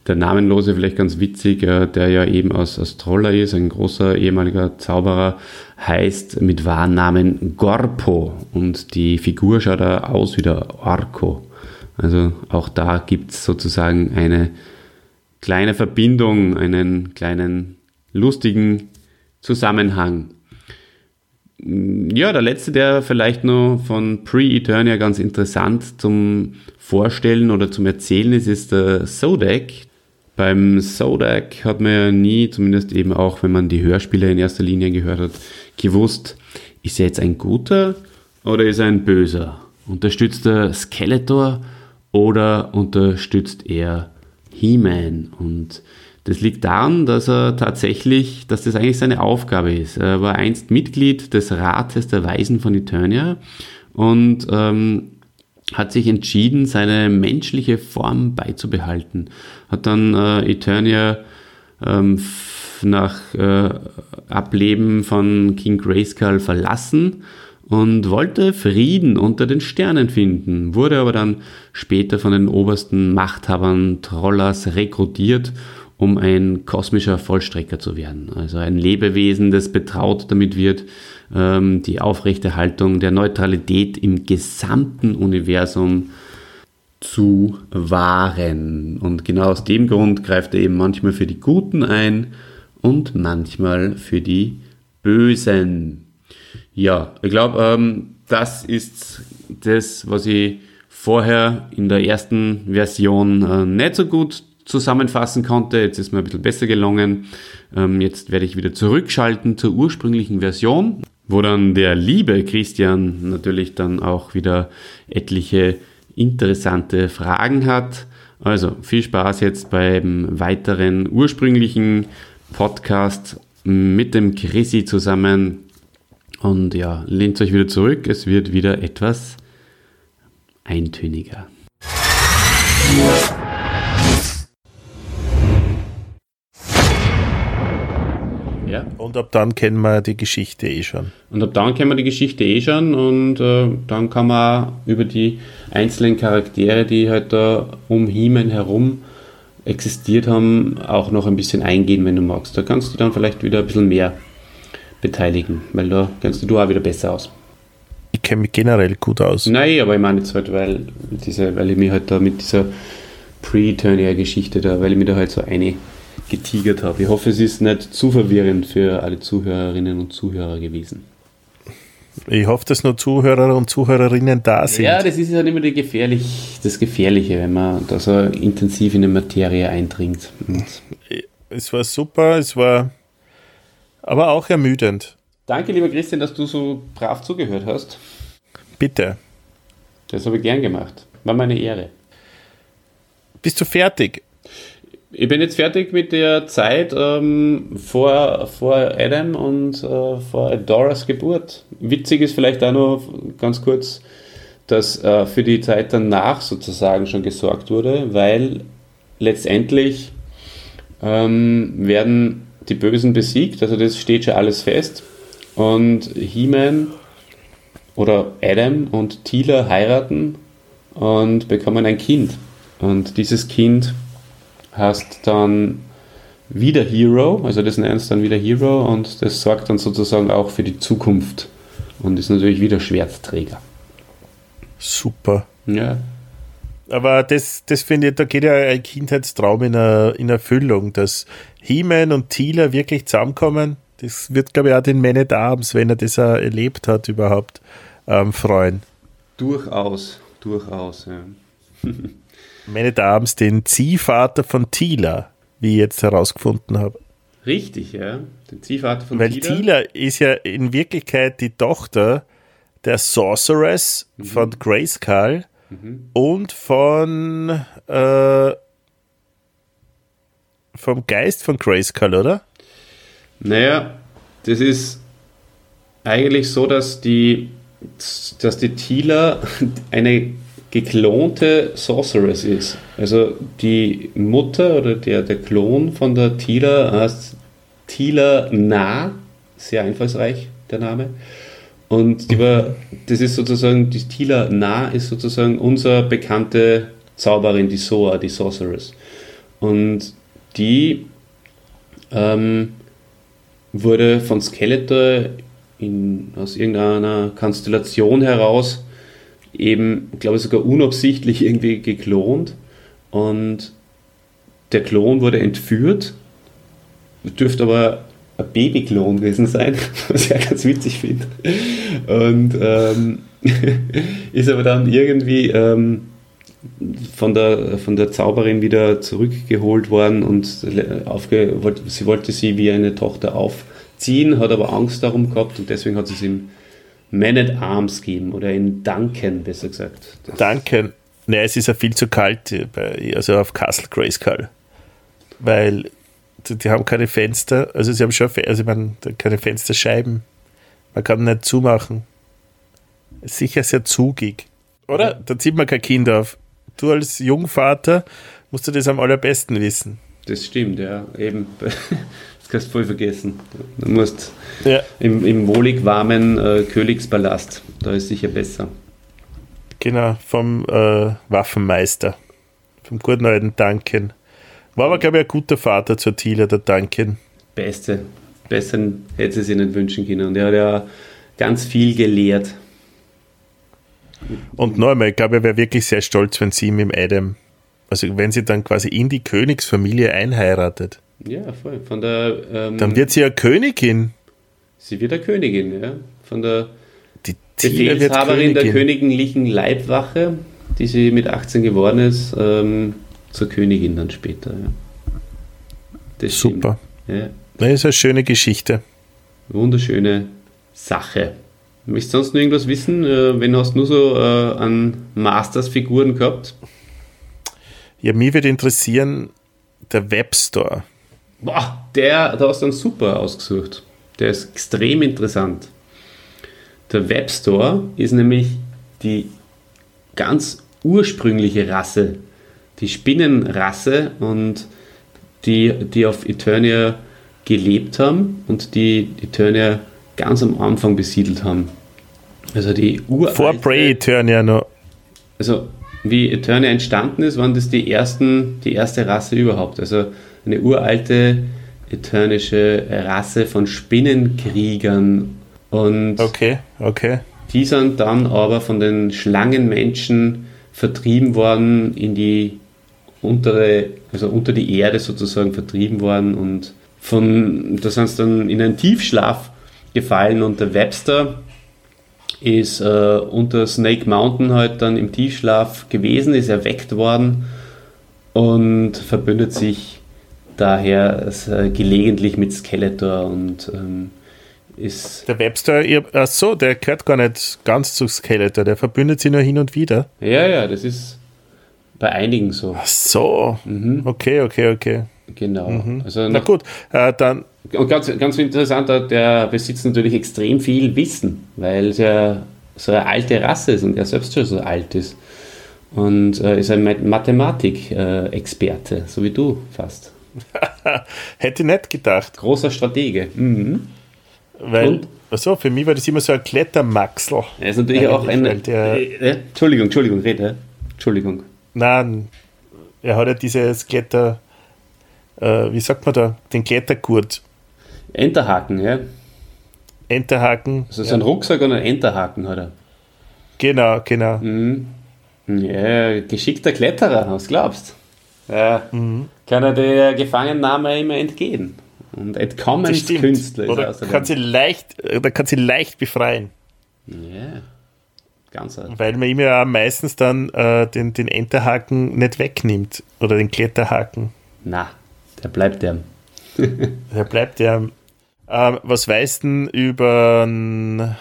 Der Namenlose vielleicht ganz witzig, äh, der ja eben aus, aus Troller ist, ein großer ehemaliger Zauberer, heißt mit Wahrnamen Gorpo und die Figur schaut da aus wie der Orko. Also auch da gibt es sozusagen eine kleine Verbindung, einen kleinen lustigen Zusammenhang. Ja, der letzte, der vielleicht noch von Pre-Eternia ganz interessant zum Vorstellen oder zum Erzählen ist, ist der Sodak. Beim Sodak hat man ja nie, zumindest eben auch, wenn man die Hörspiele in erster Linie gehört hat, gewusst, ist er jetzt ein guter oder ist er ein böser? Unterstützt er Skeletor oder unterstützt er He-Man. Und das liegt daran, dass er tatsächlich, dass das eigentlich seine Aufgabe ist. Er war einst Mitglied des Rates der Weisen von Eternia und ähm, hat sich entschieden, seine menschliche Form beizubehalten. Hat dann äh, Eternia ähm, nach äh, Ableben von King Grayskull verlassen und wollte Frieden unter den Sternen finden, wurde aber dann später von den obersten Machthabern Trollers rekrutiert, um ein kosmischer Vollstrecker zu werden. Also ein Lebewesen, das betraut damit wird, ähm, die Aufrechterhaltung der Neutralität im gesamten Universum zu wahren. Und genau aus dem Grund greift er eben manchmal für die Guten ein und manchmal für die Bösen. Ja, ich glaube, ähm, das ist das, was ich vorher in der ersten Version äh, nicht so gut zusammenfassen konnte. Jetzt ist mir ein bisschen besser gelungen. Ähm, jetzt werde ich wieder zurückschalten zur ursprünglichen Version, wo dann der liebe Christian natürlich dann auch wieder etliche interessante Fragen hat. Also viel Spaß jetzt beim weiteren ursprünglichen Podcast mit dem Chrissy zusammen. Und ja, lehnt euch wieder zurück. Es wird wieder etwas eintöniger.
Ja. Und ab dann kennen wir die Geschichte eh schon.
Und ab dann kennen wir die Geschichte eh schon und äh, dann kann man über die einzelnen Charaktere, die halt da um Hiemen herum existiert haben, auch noch ein bisschen eingehen, wenn du magst. Da kannst du dann vielleicht wieder ein bisschen mehr beteiligen, weil da kennst du auch wieder besser aus.
Ich kenne mich generell gut aus.
Nein, aber ich meine jetzt halt, weil, diese, weil ich mich halt da mit dieser Pre-Turnier-Geschichte da, weil ich mich da halt so eine getigert habe. Ich hoffe, es ist nicht zu verwirrend für alle Zuhörerinnen und Zuhörer gewesen.
Ich hoffe, dass nur Zuhörer und Zuhörerinnen da sind.
Ja, das ist halt immer gefährlich, das Gefährliche, wenn man da so intensiv in die Materie eindringt. Und
es war super, es war aber auch ermüdend.
Danke, lieber Christian, dass du so brav zugehört hast.
Bitte.
Das habe ich gern gemacht. War meine Ehre.
Bist du fertig?
Ich bin jetzt fertig mit der Zeit ähm, vor, vor Adam und äh, vor Doras Geburt. Witzig ist vielleicht auch noch ganz kurz, dass äh, für die Zeit danach sozusagen schon gesorgt wurde, weil letztendlich ähm, werden die Bösen besiegt, also das steht schon alles fest. Und He-Man oder Adam und Tila heiraten und bekommen ein Kind. Und dieses Kind hast dann wieder Hero, also das nennst dann wieder Hero und das sorgt dann sozusagen auch für die Zukunft und ist natürlich wieder Schwertträger.
Super.
Ja.
Aber das, das finde ich, da geht ja ein Kindheitstraum in, eine, in Erfüllung, dass He-Man und Tila wirklich zusammenkommen. Das wird, glaube ich, auch den Man at Arms, wenn er das erlebt hat, überhaupt ähm, freuen.
Durchaus, durchaus, ja.
meine Damen, den Ziehvater von Tila, wie ich jetzt herausgefunden habe.
Richtig, ja. Den Ziehvater von
Weil Tila. Tila ist ja in Wirklichkeit die Tochter der Sorceress mhm. von Grayskull mhm. und von äh, vom Geist von Grayskull, oder?
Naja, das ist eigentlich so, dass die, dass die Tila eine geklonte Sorceress ist. Also die Mutter oder der, der Klon von der Tila heißt Tila Na, sehr einfallsreich der Name. Und die war, das ist sozusagen, die Tila Na ist sozusagen unsere bekannte Zauberin, die Soa, die Sorceress. Und die ähm, wurde von Skeletor in, aus irgendeiner Konstellation heraus eben, glaube ich, sogar unabsichtlich irgendwie geklont. Und der Klon wurde entführt, dürfte aber ein Babyklon gewesen sein, was ich ja ganz witzig finde. Und ähm, ist aber dann irgendwie ähm, von, der, von der Zauberin wieder zurückgeholt worden und aufge, sie wollte sie wie eine Tochter aufziehen, hat aber Angst darum gehabt und deswegen hat sie es ihm man at Arms geben oder in Duncan, besser gesagt.
Das Duncan. Ne, es ist ja viel zu kalt, bei, also auf Castle Grayskull. Weil die, die, haben keine Fenster, also sie haben schon, also man, keine Fensterscheiben. Man kann nicht zumachen. Ist sicher sehr zugig. Oder? Ja. Da zieht man kein Kind auf. Du als Jungvater musst du das am allerbesten wissen.
Das stimmt, ja. Eben. Das kannst du voll vergessen. Du musst ja. im, im wohlig warmen äh, Königspalast, da ist sicher besser.
Genau, vom äh, Waffenmeister, vom guten alten Duncan. War aber, glaube ich, ein guter Vater zur Thiele, der Duncan.
Beste. Besseren hätte sie sich nicht wünschen können. Und er hat ja ganz viel gelehrt.
Und noch einmal, ich glaube, er wäre wirklich sehr stolz, wenn sie mit Adam, also wenn sie dann quasi in die Königsfamilie einheiratet.
Ja, voll. Von der,
ähm, Dann wird sie ja Königin.
Sie wird eine Königin, ja. Von der
die
Befehlshaberin der königlichen Leibwache, die sie mit 18 geworden ist, ähm, zur Königin dann später. Ja.
Super. Ja. Das ist eine schöne Geschichte.
Wunderschöne Sache. Möchtest du sonst noch irgendwas wissen? Äh, wenn hast du nur so äh, an Masters-Figuren gehabt?
Ja, mich würde interessieren, der Webstore.
Boah, der, da hast du einen super ausgesucht. Der ist extrem interessant. Der Webstore ist nämlich die ganz ursprüngliche Rasse, die Spinnenrasse und die, die auf Eternia gelebt haben und die Eternia ganz am Anfang besiedelt haben. Also die uralte...
Vor Pre-Eternia noch.
Also wie Eternia entstanden ist, waren das die ersten, die erste Rasse überhaupt. Also eine uralte eternische Rasse von Spinnenkriegern. Und
okay, okay.
Die sind dann aber von den Schlangenmenschen vertrieben worden in die untere, also unter die Erde sozusagen vertrieben worden und von, da sind sie dann in einen Tiefschlaf gefallen und der Webster ist äh, unter Snake Mountain halt dann im Tiefschlaf gewesen, ist erweckt worden und verbündet sich daher äh, gelegentlich mit Skeletor und ähm, ist.
Der Webster, ach so, der gehört gar nicht ganz zu Skeletor, der verbündet sich nur hin und wieder.
Ja, ja, das ist bei einigen so.
Ach so, mhm. okay, okay, okay.
Genau. Mhm.
Also Na gut, äh, dann.
Und ganz, ganz interessant, der besitzt natürlich extrem viel Wissen, weil es ja so eine alte Rasse ist und er selbst schon so alt ist. Und äh, ist ein Mathematik-Experte, äh, so wie du fast.
Hätte ich nicht gedacht.
Großer Stratege. Mhm.
Weil, also für mich war das immer so ein Klettermaxel.
Er ist natürlich auch ein. Der, äh, Entschuldigung, Entschuldigung, rede. Entschuldigung.
Nein, er hat ja dieses Kletter. Äh, wie sagt man da? Den Klettergurt.
Enterhaken, ja.
Enterhaken.
Also so ein Rucksack und ein Enterhaken hat er.
Genau, genau.
Mhm. Ja, geschickter Kletterer, was glaubst Ja, mhm. kann er der Gefangennahme immer entgehen. Und Entkommenskünstler
Oder kann sie leicht, oder kann sie leicht befreien.
Ja, ganz
alt. Weil man ihm ja meistens dann äh, den, den Enterhaken nicht wegnimmt. Oder den Kletterhaken.
Na, der bleibt der.
der bleibt der. Ähm, was weißt du über ähm,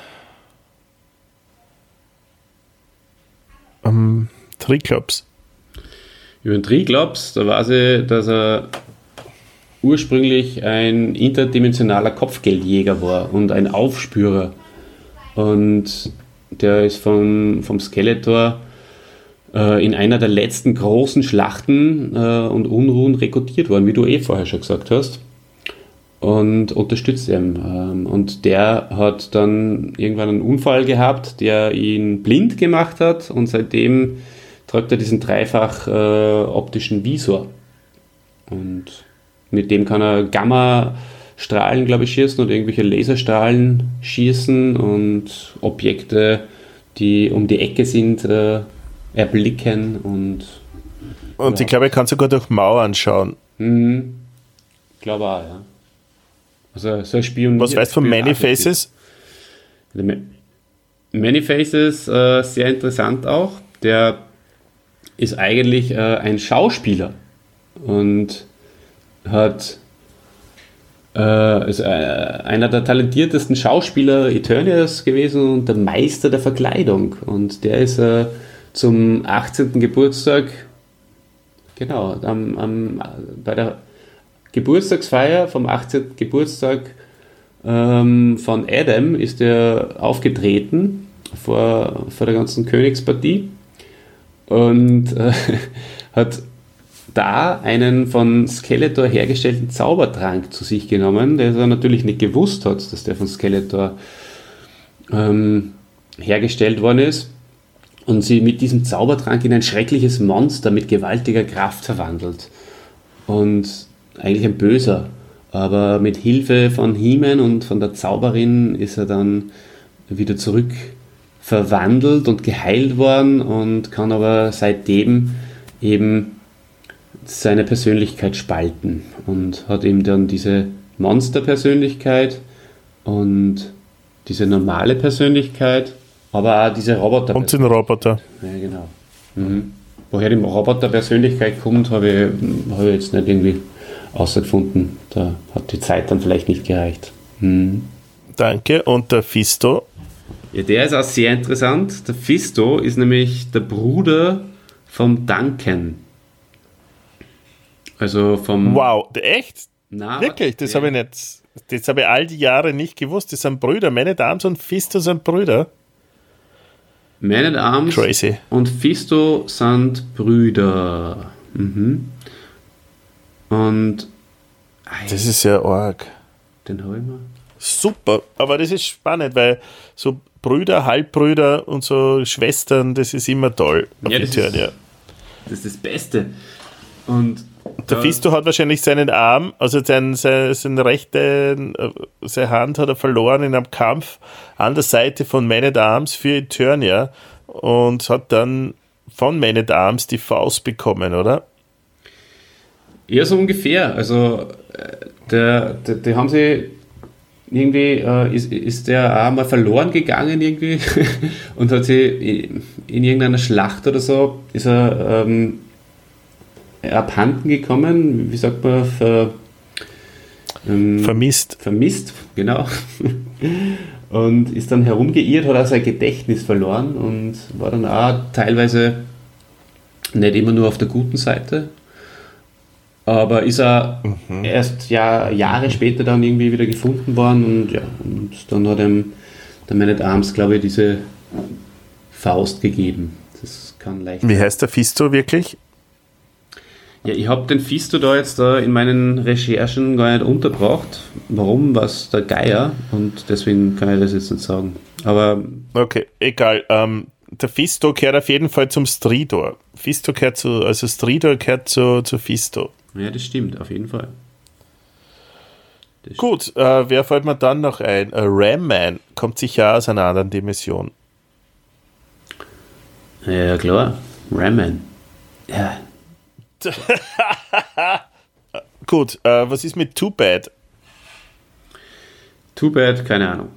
Triklops?
Über den Triklops, da weiß ich, dass er ursprünglich ein interdimensionaler Kopfgeldjäger war und ein Aufspürer. Und der ist vom, vom Skeletor äh, in einer der letzten großen Schlachten äh, und Unruhen rekrutiert worden, wie du eh vorher schon gesagt hast. Und unterstützt ihn. Ähm, und der hat dann irgendwann einen Unfall gehabt, der ihn blind gemacht hat und seitdem trägt er diesen dreifach äh, optischen Visor. Und mit dem kann er Gamma-Strahlen, glaube ich, schießen oder irgendwelche Laserstrahlen schießen und Objekte, die um die Ecke sind, äh, erblicken und.
Und ja. ich glaube, er kann sogar durch Mauern schauen.
Mhm. Ich glaube auch, ja. Also so ein Spion.
Was weißt du von Many Faces?
Many Faces, äh, sehr interessant auch. Der ist eigentlich äh, ein Schauspieler. Und hat äh, ist äh, einer der talentiertesten Schauspieler Eternias gewesen und der Meister der Verkleidung. Und der ist äh, zum 18. Geburtstag, genau, am, am, bei der Geburtstagsfeier vom 18. Geburtstag ähm, von Adam ist er aufgetreten vor, vor der ganzen Königspartie und äh, hat da einen von Skeletor hergestellten Zaubertrank zu sich genommen, der er natürlich nicht gewusst hat, dass der von Skeletor ähm, hergestellt worden ist und sie mit diesem Zaubertrank in ein schreckliches Monster mit gewaltiger Kraft verwandelt. Und eigentlich ein Böser. Aber mit Hilfe von Heeman und von der Zauberin ist er dann wieder zurück verwandelt und geheilt worden und kann aber seitdem eben seine Persönlichkeit spalten und hat eben dann diese Monsterpersönlichkeit und diese normale Persönlichkeit, aber auch diese Roboter.
Und den Roboter.
Ja, genau. Woher die Roboter-Persönlichkeit kommt, habe ich, hab ich jetzt nicht irgendwie ausgefunden. Da hat die Zeit dann vielleicht nicht gereicht. Mhm.
Danke. Und der Fisto?
Ja, der ist auch sehr interessant. Der Fisto ist nämlich der Bruder vom Duncan. Also vom.
Wow, echt?
Na,
Wirklich? Das
ja.
habe ich nicht. Das habe ich all die Jahre nicht gewusst. Das sind Brüder. Meine Damen und Fisto sind Brüder.
Man at Arms
Crazy.
und Fisto sind Brüder. Mhm. Und. Ei,
Das ist ja arg.
den habe ich mal.
Super. Aber das ist spannend, weil so Brüder, Halbbrüder und so Schwestern, das ist immer toll.
Ja, das ist-
Eternia.
Das ist das Beste. Und.
Der Fisto hat wahrscheinlich seinen Arm, also sein, sein, seine rechte äh, seine Hand hat er verloren in einem Kampf an der Seite von Man at Arms für Eternia und hat dann von Man at Arms die Faust bekommen, oder?
Ja, so ungefähr. Also, äh, der, der, die haben sie irgendwie, äh, ist, ist der auch mal verloren gegangen irgendwie und hat sie in, in irgendeiner Schlacht oder so, ist er ähm, abhanden gekommen, wie sagt man, ver, ähm,
Vermisst.
vermisst, genau. Und ist dann herumgeirrt, hat auch sein Gedächtnis verloren und war dann auch teilweise nicht immer nur auf der guten Seite. Aber ist er erst ja, Jahre später dann irgendwie wieder gefunden worden und ja, und dann hat ihm der Man at Arms, glaube ich, diese Faust gegeben. Das kann leicht
Wie heißt der Fisto wirklich?
Ja, ich habe den Fisto da jetzt da in meinen Recherchen gar nicht untergebracht. Warum, was der Geier und deswegen kann ich das jetzt nicht sagen. Aber
Okay, egal. Ähm, der Fisto gehört auf jeden Fall zum Stridor. Fisto gehört zu, also Stridor gehört zu, zu Fisto.
ja, das stimmt, auf jeden Fall. Das
Gut, äh, wer fällt mir dann noch ein? Äh, Ram Man kommt sicher aus einer anderen Dimension.
Ja, klar. Ramen. Ja.
Gut, äh, was ist mit Too Bad?
Too bad, keine Ahnung.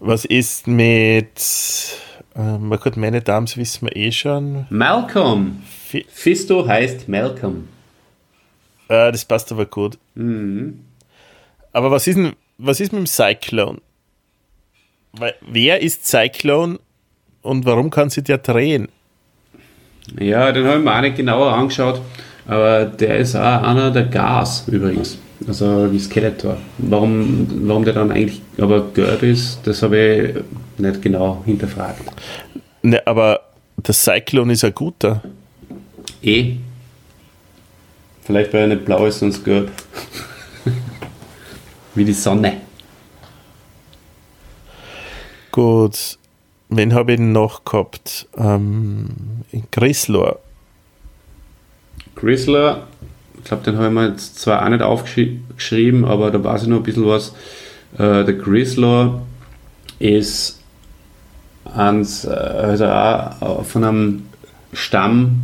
Was ist mit. Ähm, gut, meine Damen wissen wir eh schon.
Malcolm.
Fi
Fisto heißt Malcolm.
äh, das passt aber gut.
Mhm.
Aber was ist, denn, was ist mit dem Cyclone? Wer ist Cyclone und warum kann sie der drehen?
Ja, den habe ich mir auch nicht genauer angeschaut, aber der ist auch einer der Gas übrigens. Also wie Skeletor. Warum, warum der dann eigentlich aber gelb ist, das habe ich nicht genau hinterfragt.
Ne, aber der Cyclone ist ein guter.
Eh. Vielleicht weil er nicht blau ist, sonst gelb. wie die Sonne.
Gut. Wen habe ich noch gehabt? Ähm, Grislor.
Chrysler, ich glaube, den habe ich mir jetzt zwar auch nicht aufgeschrieben, aber da weiß ich noch ein bisschen was. Äh, der Chrysler ist äh, also auch von einem Stamm,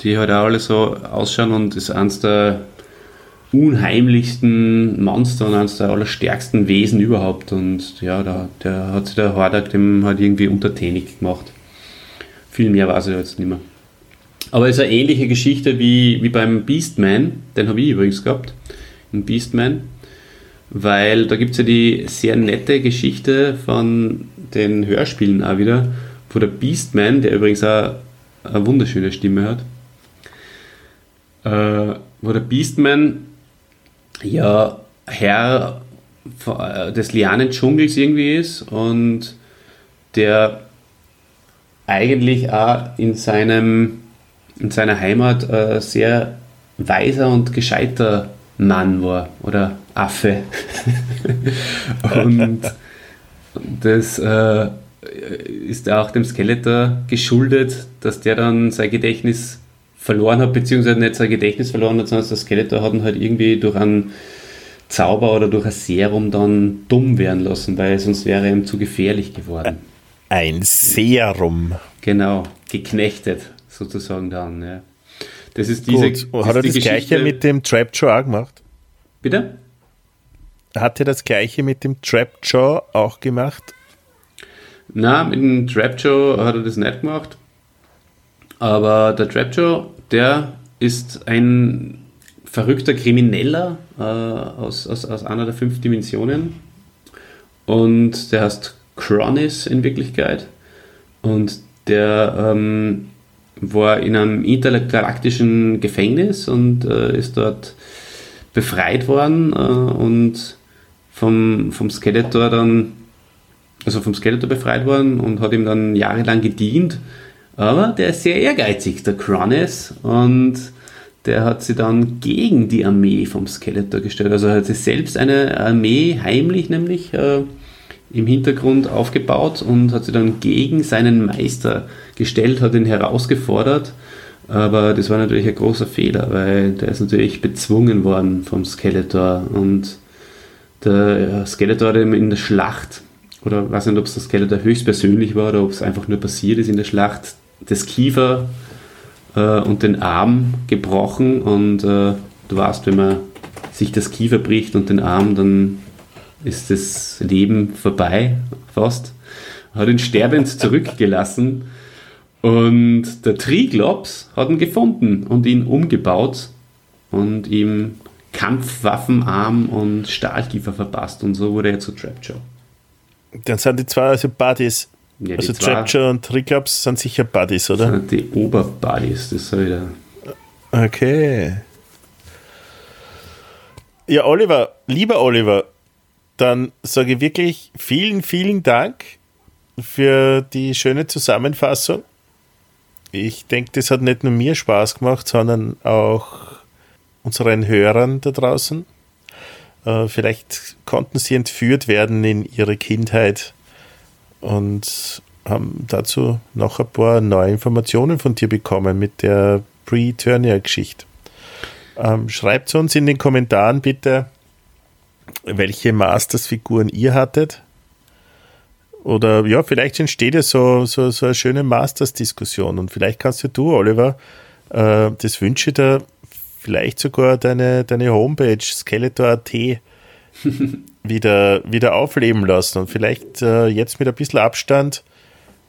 die halt auch alle so ausschauen und ist eines der unheimlichsten Monster und eines der allerstärksten Wesen überhaupt. Und ja, da, der hat sich der Hordak dem halt irgendwie untertänig gemacht. Viel mehr weiß ich jetzt nicht mehr. Aber es ist eine ähnliche Geschichte wie, wie beim Beastman, den habe ich übrigens gehabt, in Beastman, weil da gibt es ja die sehr nette Geschichte von den Hörspielen auch wieder, wo der Beastman, der übrigens auch eine wunderschöne Stimme hat, äh, wo der Beastman ja Herr äh, des Lianendschungels irgendwie ist und der eigentlich auch in seinem in seiner Heimat äh, sehr weiser und gescheiter Mann war oder Affe. und das äh, ist auch dem Skeletor geschuldet, dass der dann sein Gedächtnis verloren hat, beziehungsweise nicht sein Gedächtnis verloren hat, sondern das Skeletor hat ihn halt irgendwie durch einen Zauber oder durch ein Serum dann dumm werden lassen, weil sonst wäre er ihm zu gefährlich geworden.
Ein Serum.
Genau, geknechtet sozusagen dann. Ja. Das ist diese.
Gut. Und hat er das
Geschichte-
gleiche mit dem Trapjaw auch gemacht?
Bitte?
Hat er das gleiche mit dem Trapjaw auch gemacht?
Na, mit dem Trapjaw hat er das nicht gemacht. Aber der Trapjaw, der ist ein verrückter Krimineller äh, aus, aus, aus einer der fünf Dimensionen. Und der heißt Cronis in Wirklichkeit. Und der ähm, war in einem intergalaktischen Gefängnis und äh, ist dort befreit worden äh, und vom, vom Skeletor dann, also vom Skeletor befreit worden und hat ihm dann jahrelang gedient. Aber der ist sehr ehrgeizig, der Cronis, und der hat sich dann gegen die Armee vom Skeletor gestellt. Also er hat sich selbst eine Armee heimlich nämlich äh, im Hintergrund aufgebaut und hat sich dann gegen seinen Meister gestellt, hat ihn herausgefordert. Aber das war natürlich ein großer Fehler, weil der ist natürlich bezwungen worden vom Skeletor und der Skeletor hat ihm in der Schlacht, oder weiß nicht, ob es der Skeletor höchstpersönlich war oder ob es einfach nur passiert ist in der Schlacht, das Kiefer äh, und den Arm gebrochen und äh, du weißt, wenn man sich das Kiefer bricht und den Arm, dann ist das Leben vorbei, fast. Hat ihn sterbend zurückgelassen und der Triglops hat ihn gefunden und ihn umgebaut und ihm Kampfwaffenarm und Stahlkiefer verpasst und so wurde er zu Trapjaw.
Dann sind die zwei also Buddies. Ja, also Trapjaw und Triglops sind sicher Buddies, oder?
Sind die Oberbuddies, das soll wieder.
Okay. Ja, Oliver, lieber Oliver, dann sage ich wirklich vielen, vielen Dank für die schöne Zusammenfassung. Ich denke, das hat nicht nur mir Spaß gemacht, sondern auch unseren Hörern da draußen. Äh, vielleicht konnten sie entführt werden in ihre Kindheit und haben dazu noch ein paar neue Informationen von dir bekommen mit der Pre-Turnier-Geschichte. Ähm, schreibt uns in den Kommentaren bitte, welche Masters-Figuren ihr hattet. Oder ja, vielleicht entsteht ja so, so, so eine schöne Masters-Diskussion und vielleicht kannst du, Oliver, äh, das wünsche ich dir, vielleicht sogar deine, deine Homepage Skeletor.at wieder, wieder aufleben lassen und vielleicht äh, jetzt mit ein bisschen Abstand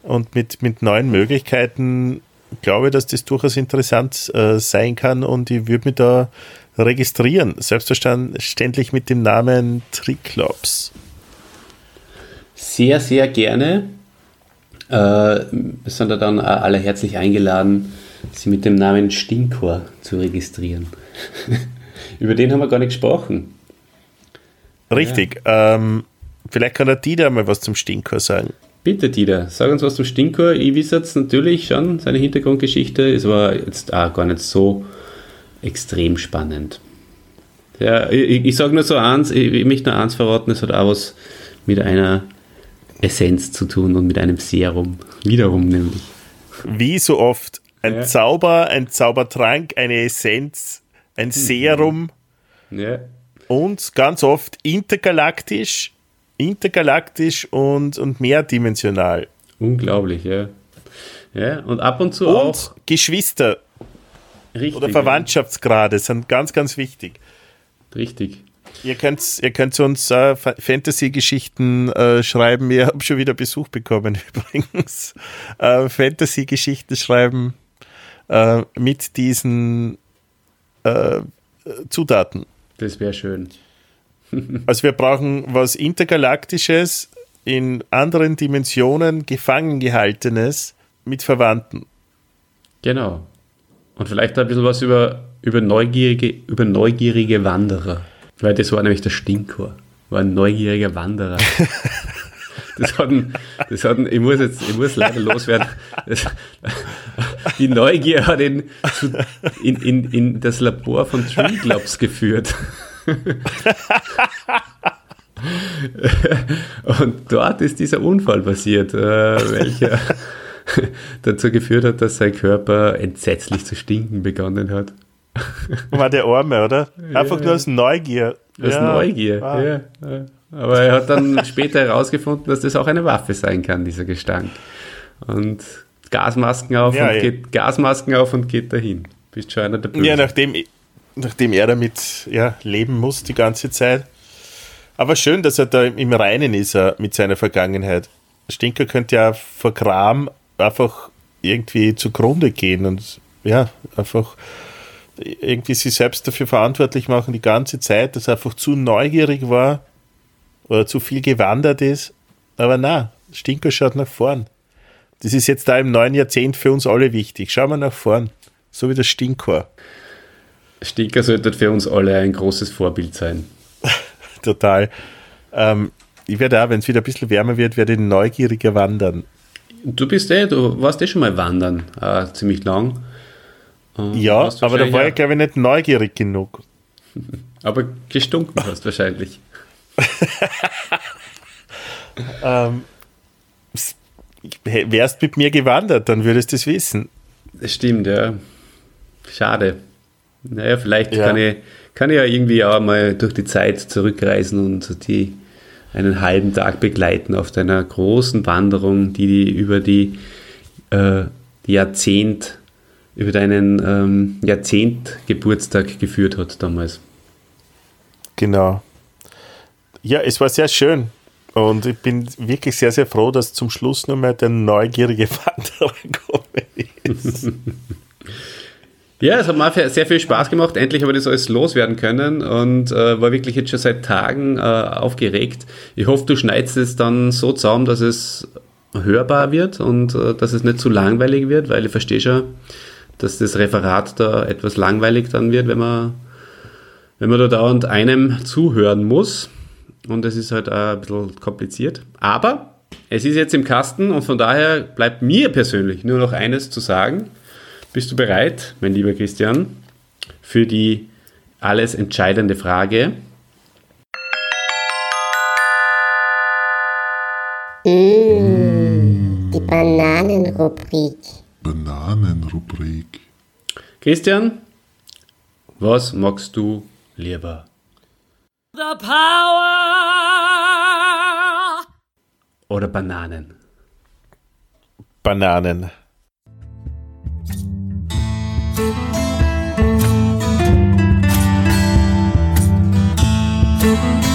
und mit, mit neuen Möglichkeiten glaube ich, dass das durchaus interessant äh, sein kann und ich würde mich da registrieren. Selbstverständlich mit dem Namen Triklops.
Sehr, sehr gerne. Äh, sind da dann alle herzlich eingeladen, Sie mit dem Namen Stinkor zu registrieren. Über den haben wir gar nicht gesprochen.
Richtig. Ja. Ähm, vielleicht kann der Dieter mal was zum Stinkor sagen.
Bitte, Dieter, sag uns was zum Stinkor. Ich weiß jetzt natürlich schon seine Hintergrundgeschichte. Es war jetzt auch gar nicht so extrem spannend. Ja, ich, ich sage nur so eins, ich, ich möchte nur eins verraten, es hat auch was mit einer Essenz zu tun und mit einem Serum. Wiederum nämlich.
Wie so oft. Ein ja. Zauber, ein Zaubertrank, eine Essenz, ein Serum. Ja. Und ganz oft intergalaktisch intergalaktisch und, und mehrdimensional.
Unglaublich, ja. Ja, und ab und zu und auch.
Geschwister Richtig, oder Verwandtschaftsgrade sind ganz, ganz wichtig.
Richtig.
Ihr könnt, ihr könnt uns äh, Fantasy-Geschichten äh, schreiben. Ich habe schon wieder Besuch bekommen übrigens. Äh, Fantasy-Geschichten schreiben äh, mit diesen äh, Zutaten.
Das wäre schön.
Also wir brauchen was Intergalaktisches, in anderen Dimensionen gefangen gehaltenes mit Verwandten.
Genau. Und vielleicht ein bisschen was über, über, neugierige, über neugierige Wanderer. Weil das war nämlich der Stinkor. War ein neugieriger Wanderer. Das hat, ein, das hat ein, ich muss jetzt, ich muss leider loswerden. Das, die Neugier hat ihn zu, in, in, in das Labor von Tree Globs geführt. Und dort ist dieser Unfall passiert, äh, welcher dazu geführt hat, dass sein Körper entsetzlich zu stinken begonnen hat.
War der Arme, oder? Einfach ja. nur aus Neugier.
Aus ja. Neugier, ah. ja. Aber er hat dann später herausgefunden, dass das auch eine Waffe sein kann, dieser Gestank. Und Gasmasken auf, ja, und, geht, Gasmasken auf und geht dahin. Bist schon einer der
Bösen. Ja, nachdem, nachdem er damit ja, leben muss die ganze Zeit. Aber schön, dass er da im Reinen ist mit seiner Vergangenheit. Stinker könnte ja vor Kram einfach irgendwie zugrunde gehen und ja, einfach irgendwie sich selbst dafür verantwortlich machen die ganze Zeit, dass er einfach zu neugierig war oder zu viel gewandert ist. Aber na, Stinker schaut nach vorn. Das ist jetzt da im neuen Jahrzehnt für uns alle wichtig. Schauen wir nach vorn, so wie der Stinker.
Stinker sollte für uns alle ein großes Vorbild sein.
Total. Ähm, ich werde auch, wenn es wieder ein bisschen wärmer wird, werde ich neugieriger wandern.
Du bist eh, du warst eh schon mal wandern, äh, ziemlich lang.
Äh, ja, aber da war ich glaube ich nicht neugierig genug.
aber gestunken hast wahrscheinlich.
ähm, wärst mit mir gewandert, dann würdest du es wissen.
Das stimmt, ja. Schade. Naja, vielleicht ja. Kann, ich, kann ich ja irgendwie auch mal durch die Zeit zurückreisen und die einen halben Tag begleiten auf deiner großen Wanderung, die die über die, äh, Jahrzehnt, über deinen ähm, Jahrzehnt-Geburtstag geführt hat damals.
Genau. Ja, es war sehr schön. Und ich bin wirklich sehr, sehr froh, dass zum Schluss nur mehr der neugierige Wanderer gekommen ist.
Ja, es hat mir sehr viel Spaß gemacht. Endlich habe ich das alles loswerden können und äh, war wirklich jetzt schon seit Tagen äh, aufgeregt. Ich hoffe, du schneidest es dann so zusammen, dass es hörbar wird und äh, dass es nicht zu langweilig wird, weil ich verstehe schon, dass das Referat da etwas langweilig dann wird, wenn man, wenn man da dauernd einem zuhören muss. Und es ist halt auch ein bisschen kompliziert. Aber es ist jetzt im Kasten und von daher bleibt mir persönlich nur noch eines zu sagen. Bist du bereit, mein lieber Christian, für die alles entscheidende Frage?
Mmh, die Bananenrubrik.
Bananenrubrik.
Christian, was magst du lieber?
The power.
Oder Bananen.
Bananen.
Musik